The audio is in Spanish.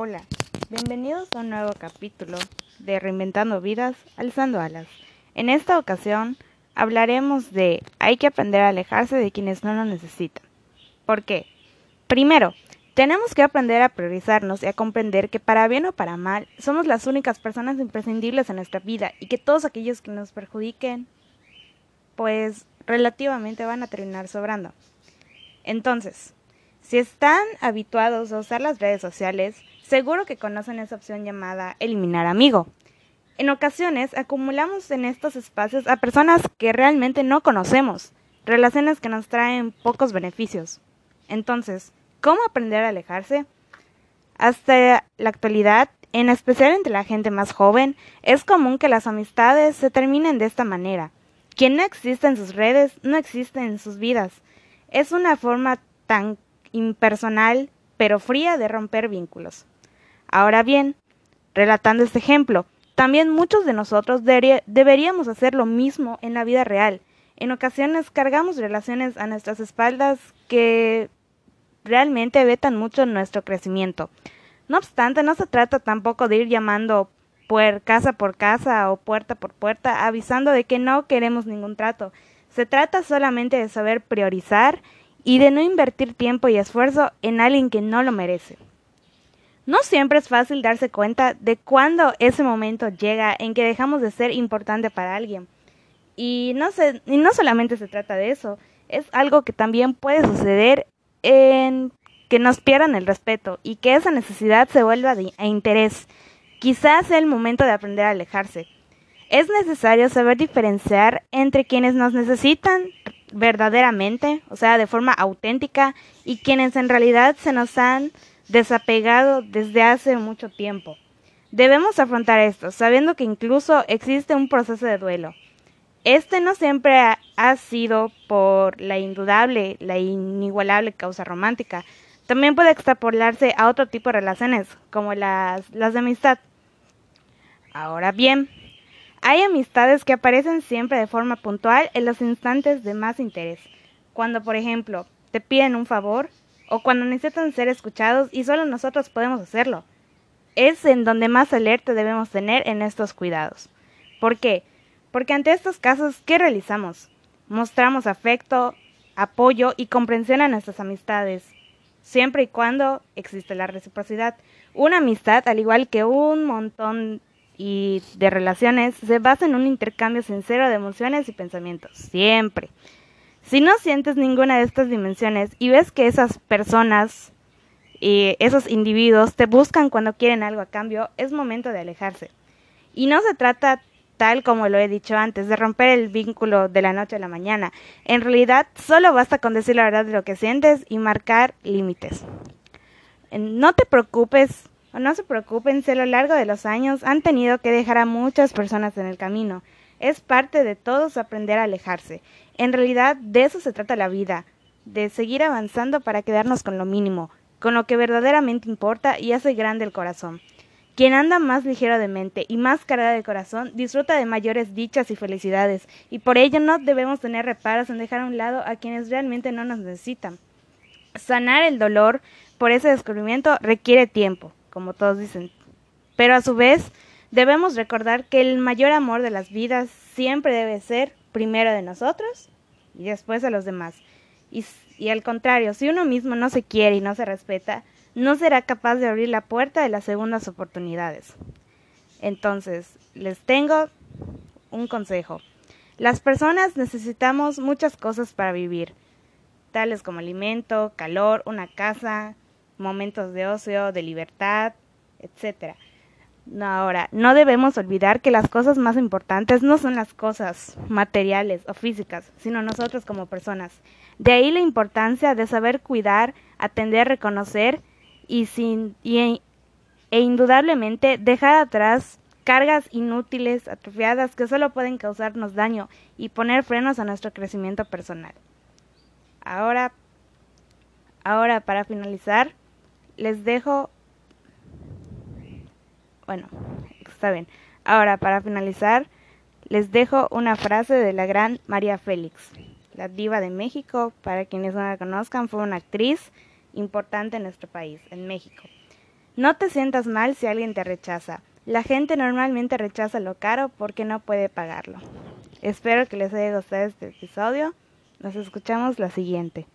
Hola, bienvenidos a un nuevo capítulo de Reinventando Vidas, Alzando Alas. En esta ocasión hablaremos de hay que aprender a alejarse de quienes no nos necesitan. ¿Por qué? Primero, tenemos que aprender a priorizarnos y a comprender que para bien o para mal somos las únicas personas imprescindibles en nuestra vida y que todos aquellos que nos perjudiquen, pues relativamente van a terminar sobrando. Entonces, si están habituados a usar las redes sociales, seguro que conocen esa opción llamada eliminar amigo. En ocasiones acumulamos en estos espacios a personas que realmente no conocemos, relaciones que nos traen pocos beneficios. Entonces, ¿cómo aprender a alejarse? Hasta la actualidad, en especial entre la gente más joven, es común que las amistades se terminen de esta manera. Quien no existe en sus redes, no existe en sus vidas. Es una forma tan impersonal, pero fría de romper vínculos. Ahora bien, relatando este ejemplo, también muchos de nosotros deberíamos hacer lo mismo en la vida real. En ocasiones cargamos relaciones a nuestras espaldas que realmente vetan mucho nuestro crecimiento. No obstante, no se trata tampoco de ir llamando por casa por casa o puerta por puerta avisando de que no queremos ningún trato. Se trata solamente de saber priorizar y de no invertir tiempo y esfuerzo en alguien que no lo merece. No siempre es fácil darse cuenta de cuándo ese momento llega en que dejamos de ser importante para alguien. Y no, y no solamente se trata de eso, es algo que también puede suceder en que nos pierdan el respeto y que esa necesidad se vuelva de interés. Quizás sea el momento de aprender a alejarse. Es necesario saber diferenciar entre quienes nos necesitan verdaderamente, o sea, de forma auténtica, y quienes en realidad se nos han desapegado desde hace mucho tiempo. Debemos afrontar esto, sabiendo que incluso existe un proceso de duelo. Este no siempre ha, sido por la indudable, la inigualable causa romántica. También puede extrapolarse a otro tipo de relaciones, como las, las de amistad. Ahora bien, hay amistades que aparecen siempre de forma puntual en los instantes de más interés, cuando por ejemplo te piden un favor o cuando necesitan ser escuchados y solo nosotros podemos hacerlo. Es en donde más alerta debemos tener en estos cuidados. ¿Por qué? Porque ante estos casos, ¿qué realizamos? Mostramos afecto, apoyo y comprensión a nuestras amistades, siempre y cuando existe la reciprocidad. Una amistad, al igual que un montón y de relaciones se basa en un intercambio sincero de emociones y pensamientos, siempre. Si no sientes ninguna de estas dimensiones y ves que esas personas esos individuos te buscan cuando quieren algo a cambio, es momento de alejarse. Y no se trata, tal como lo he dicho antes, de romper el vínculo de la noche a la mañana. En realidad, solo basta con decir la verdad de lo que sientes y marcar límites. No te preocupes no se preocupen si a lo largo de los años han tenido que dejar a muchas personas en el camino. Es parte de todos aprender a alejarse. En realidad de eso se trata la vida, de seguir avanzando para quedarnos con lo mínimo, con lo que verdaderamente importa y hace grande el corazón. Quien anda más ligero de mente y más cargado de corazón disfruta de mayores dichas y felicidades, y por ello no debemos tener reparos en dejar a un lado a quienes realmente no nos necesitan. Sanar el dolor por ese descubrimiento requiere tiempo, como todos dicen. Pero a su vez, debemos recordar que el mayor amor de las vidas siempre debe ser primero de nosotros y después de los demás. Y, y al contrario, si uno mismo no se quiere y no se respeta, no será capaz de abrir la puerta de las segundas oportunidades. Entonces, les tengo un consejo. Las personas necesitamos muchas cosas para vivir, tales como alimento, calor, una casa, momentos de ocio, de libertad, etc. ahora, no debemos olvidar que las cosas más importantes no son las cosas materiales o físicas, sino nosotros como personas. De ahí la importancia de saber cuidar, atender, reconocer y, sin, y, e indudablemente dejar atrás cargas inútiles, atrofiadas que solo pueden causarnos daño y poner frenos a nuestro crecimiento personal. Ahora, ahora para finalizar, les dejo... Bueno, está bien. Ahora, para finalizar, les dejo una frase de la gran María Félix, la diva de México. Para quienes no la conozcan, fue una actriz importante en nuestro país, en México. No te sientas mal si alguien te rechaza. La gente normalmente rechaza lo caro porque no puede pagarlo. Espero que les haya gustado este episodio. Nos escuchamos la siguiente.